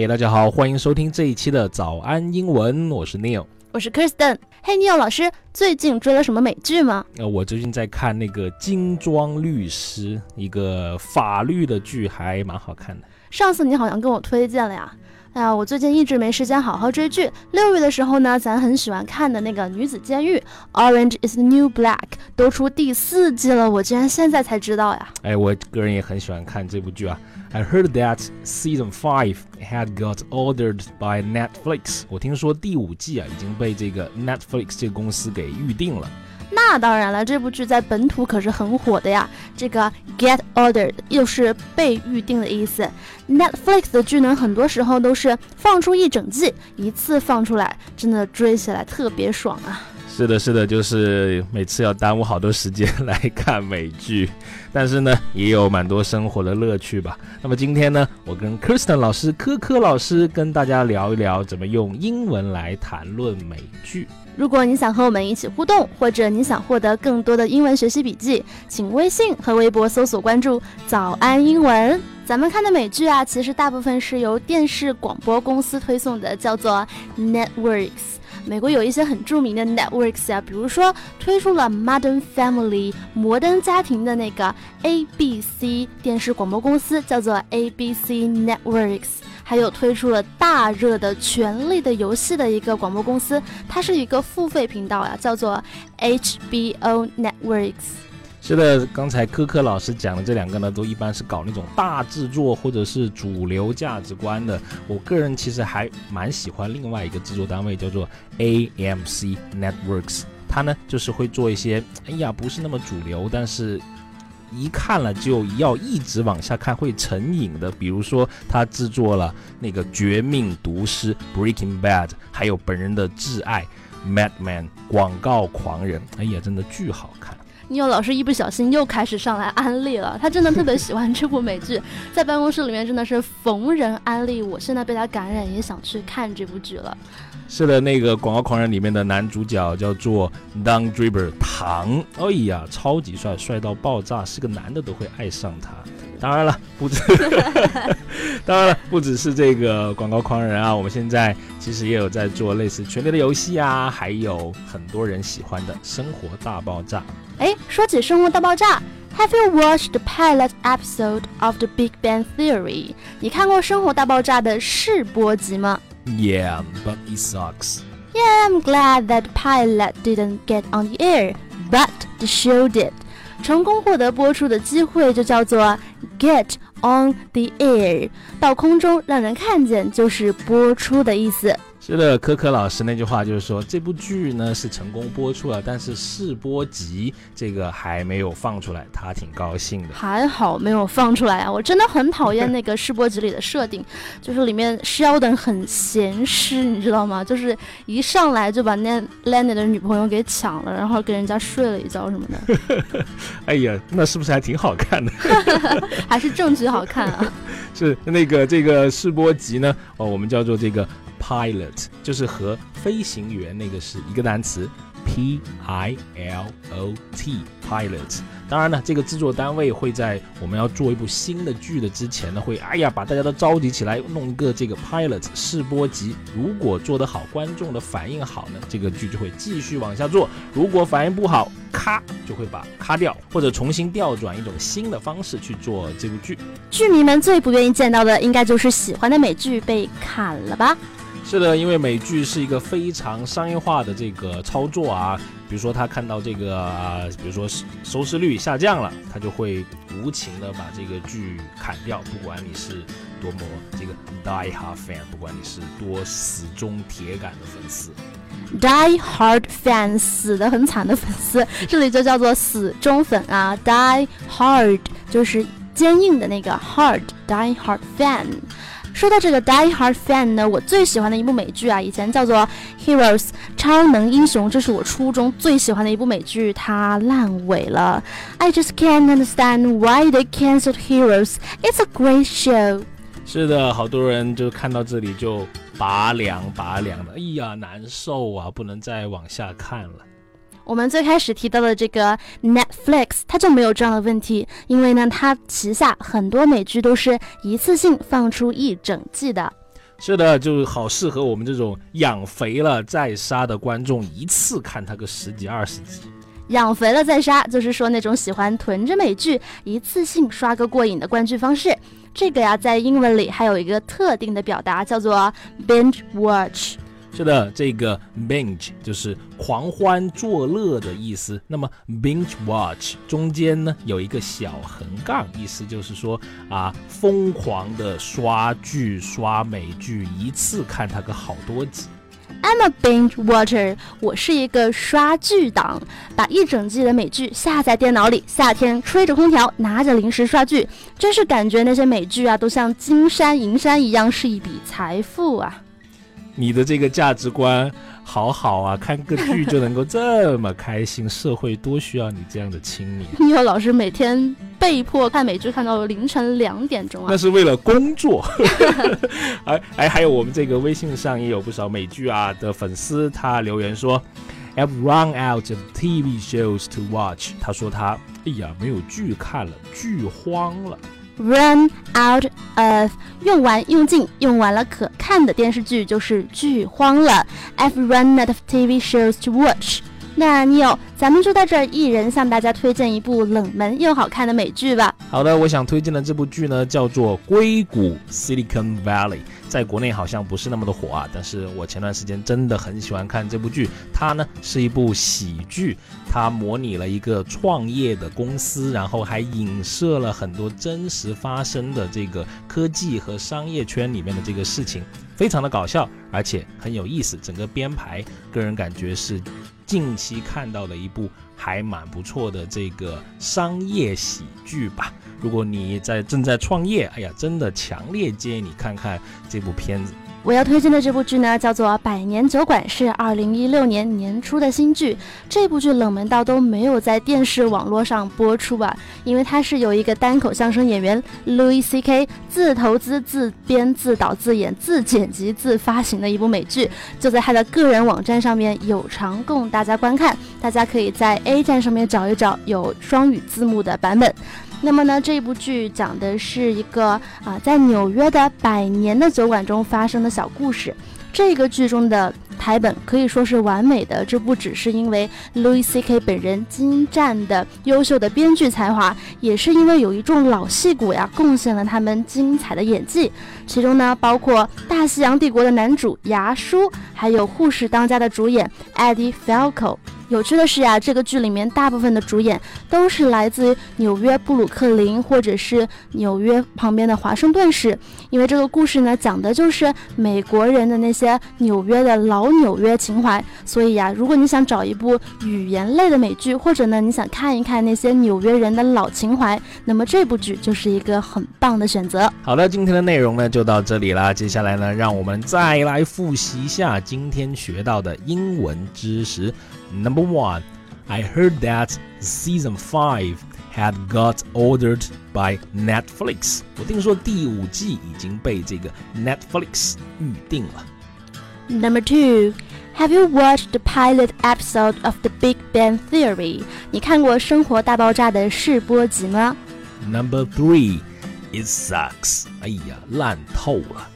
嘿，大家好，欢迎收听这一期的早安英文，我是 Neil，我是 Kristen。嘿，Neil 老师，最近追了什么美剧吗？呃，我最近在看那个《精装律师》，一个法律的剧，还蛮好看的。上次你好像跟我推荐了呀。哎呀，我最近一直没时间好好追剧。六月的时候呢，咱很喜欢看的那个《女子监狱》（Orange Is the New Black） 都出第四季了，我竟然现在才知道呀！哎，我个人也很喜欢看这部剧啊。I heard that season five had got ordered by Netflix。我听说第五季啊已经被这个 Netflix 这个公司给预定了。那当然了，这部剧在本土可是很火的呀。这个 get ordered 又是被预定的意思。Netflix 的剧呢，很多时候都是放出一整季，一次放出来，真的追起来特别爽啊。是的，是的，就是每次要耽误好多时间 来看美剧，但是呢，也有蛮多生活的乐趣吧。那么今天呢，我跟 Kristen 老师、科科老师跟大家聊一聊怎么用英文来谈论美剧。如果你想和我们一起互动，或者你想获得更多的英文学习笔记，请微信和微博搜索关注“早安英文”。咱们看的美剧啊，其实大部分是由电视广播公司推送的，叫做 Networks。美国有一些很著名的 Networks 啊，比如说推出了 Modern Family 摩登家庭的那个 ABC 电视广播公司，叫做 ABC Networks。还有推出了大热的《权力的游戏》的一个广播公司，它是一个付费频道啊，叫做 HBO Networks。这个，刚才科科老师讲的这两个呢，都一般是搞那种大制作或者是主流价值观的。我个人其实还蛮喜欢另外一个制作单位，叫做 AMC Networks。它呢就是会做一些，哎呀，不是那么主流，但是。一看了就要一直往下看，会成瘾的。比如说，他制作了那个《绝命毒师》（Breaking Bad），还有本人的挚爱《Madman》广告狂人。哎呀，真的巨好看！你有老师一不小心又开始上来安利了，他真的特别喜欢这部美剧，在办公室里面真的是逢人安利。我现在被他感染，也想去看这部剧了。是的，那个《广告狂人》里面的男主角叫做 Don Draper 唐，哎呀，超级帅，帅到爆炸，是个男的都会爱上他。当然了，不止，当然了，不只是这个《广告狂人》啊，我们现在其实也有在做类似《权力的游戏》啊，还有很多人喜欢的《生活大爆炸》。哎，说起《生活大爆炸》，Have you watched the pilot episode of The Big Bang Theory？你看过《生活大爆炸》的试播集吗？Yeah, but it sucks. Yeah, I'm glad that pilot didn't get on the air, but the show did. 成功获得播出的机会就叫做 get on the air，到空中让人看见就是播出的意思。是的，科科老师那句话就是说，这部剧呢是成功播出了，但是试播集这个还没有放出来，他挺高兴的。还好没有放出来啊！我真的很讨厌那个试播集里的设定，就是里面 Sheldon 很闲湿，你知道吗？就是一上来就把那 Lenny 的女朋友给抢了，然后跟人家睡了一觉什么的。哎呀，那是不是还挺好看的？还是正剧好看啊？是那个这个试播集呢？哦，我们叫做这个。Pilot 就是和飞行员那个是一个单词，P I L O T，Pilot。当然呢，这个制作单位会在我们要做一部新的剧的之前呢，会哎呀把大家都召集起来，弄一个这个 Pilot 试播集。如果做得好，观众的反应好呢，这个剧就会继续往下做；如果反应不好，咔就会把咔掉，或者重新调转一种新的方式去做这部剧。剧迷们最不愿意见到的，应该就是喜欢的美剧被砍了吧。是的，因为美剧是一个非常商业化的这个操作啊。比如说他看到这个啊，比如说收视率下降了，他就会无情的把这个剧砍掉。不管你是多么这个 die hard fan，不管你是多死忠铁杆的粉丝，die hard fan 死的很惨的粉丝，这里就叫做死忠粉啊。die hard 就是坚硬的那个 hard die hard fan。说到这个 Die Hard fan 呢，我最喜欢的一部美剧啊，以前叫做 Heroes 超能英雄，这是我初中最喜欢的一部美剧，它烂尾了。I just can't understand why they canceled Heroes. It's a great show. 是的，好多人就看到这里就拔凉拔凉的，哎呀，难受啊，不能再往下看了。我们最开始提到的这个 Netflix，它就没有这样的问题，因为呢，它旗下很多美剧都是一次性放出一整季的。是的，就是好适合我们这种养肥了再杀的观众，一次看它个十几二十集。养肥了再杀，就是说那种喜欢囤着美剧一次性刷个过瘾的观剧方式。这个呀，在英文里还有一个特定的表达，叫做 binge watch。是的，这个 binge 就是狂欢作乐的意思。那么 binge watch 中间呢有一个小横杠，意思就是说啊，疯狂的刷剧、刷美剧，一次看它个好多集。I'm a binge watcher，我是一个刷剧党，把一整季的美剧下在电脑里，夏天吹着空调，拿着零食刷剧，真是感觉那些美剧啊，都像金山银山一样，是一笔财富啊。你的这个价值观好好啊，看个剧就能够这么开心，社会多需要你这样的青年。你有老师每天被迫看美剧看到凌晨两点钟啊？那是为了工作。哎哎，还有我们这个微信上也有不少美剧啊的粉丝，他留言说，I've run out of TV shows to watch。他说他哎呀没有剧看了，剧荒了。Run out of 用完用尽用完了可看的电视剧就是剧荒了。I've run out of TV shows to watch。那你有咱们就在这儿一人向大家推荐一部冷门又好看的美剧吧。好的，我想推荐的这部剧呢叫做《硅谷 Silicon Valley》。在国内好像不是那么的火啊，但是我前段时间真的很喜欢看这部剧。它呢是一部喜剧，它模拟了一个创业的公司，然后还影射了很多真实发生的这个科技和商业圈里面的这个事情，非常的搞笑，而且很有意思。整个编排，个人感觉是近期看到的一部还蛮不错的这个商业喜剧吧。如果你在正在创业，哎呀，真的强烈建议你看看这部片子。我要推荐的这部剧呢，叫做《百年酒馆》，是二零一六年年初的新剧。这部剧冷门到都没有在电视网络上播出吧，因为它是由一个单口相声演员 Louis C.K. 自投资、自编、自导、自演、自剪辑、自发行的一部美剧，就在他的个人网站上面有偿供大家观看，大家可以在 A 站上面找一找有双语字幕的版本。那么呢，这部剧讲的是一个啊，在纽约的百年的酒馆中发生的小故事。这个剧中的台本可以说是完美的，这不只是因为 Louis C.K. 本人精湛的优秀的编剧才华，也是因为有一众老戏骨呀，贡献了他们精彩的演技。其中呢，包括《大西洋帝国》的男主牙叔，还有《护士当家》的主演 Eddie Falco。有趣的是呀，这个剧里面大部分的主演都是来自于纽约布鲁克林或者是纽约旁边的华盛顿市，因为这个故事呢讲的就是美国人的那些纽约的老纽约情怀。所以呀，如果你想找一部语言类的美剧，或者呢你想看一看那些纽约人的老情怀，那么这部剧就是一个很棒的选择。好的，今天的内容呢就到这里啦。接下来呢，让我们再来复习一下今天学到的英文知识。Number one, I heard that season five had got ordered by Netflix。我听说第五季已经被这个 Netflix 预定了。Number two, have you watched the pilot episode of The Big Bang Theory？你看过《生活大爆炸》的试播集吗？Number three, it sucks。哎呀，烂透了。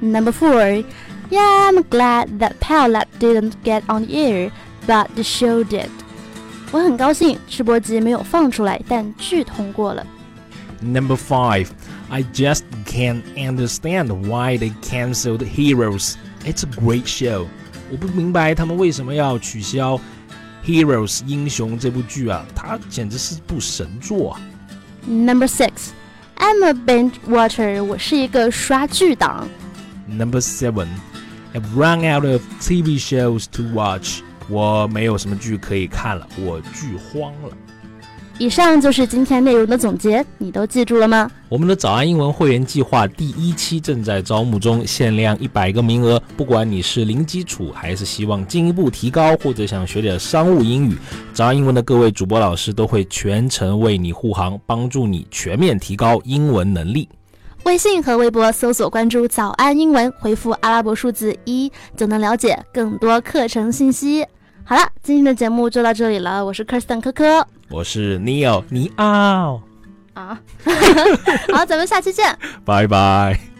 Number four, yeah, I'm glad that pilot didn't get on air but the show did。我很高兴试播集没有放出来，但剧通过了。Number five, I just can't understand why they canceled Heroes. It's a great show. 我不明白他们为什么要取消 Heroes 英雄这部剧啊，它简直是部神作啊。Number six, I'm a binge watcher. 我是一个刷剧党。Number seven, I've run out of TV shows to watch. 我没有什么剧可以看了，我剧荒了。 以上就是今天内容的总结，你都记住了吗？我们的早安英文会员计划第一期正在招募中，限量一百个名额。不管你是零基础，还是希望进一步提高，或者想学点商务英语，早安英文的各位主播老师都会全程为你护航，帮助你全面提高英文能力。微信和微博搜索关注“早安英文”，回复阿拉伯数字一，就能了解更多课程信息。好了，今天的节目就到这里了。我是 Kirsten 科科，我是 Neil 尼奥啊。好，咱们下期见，拜拜。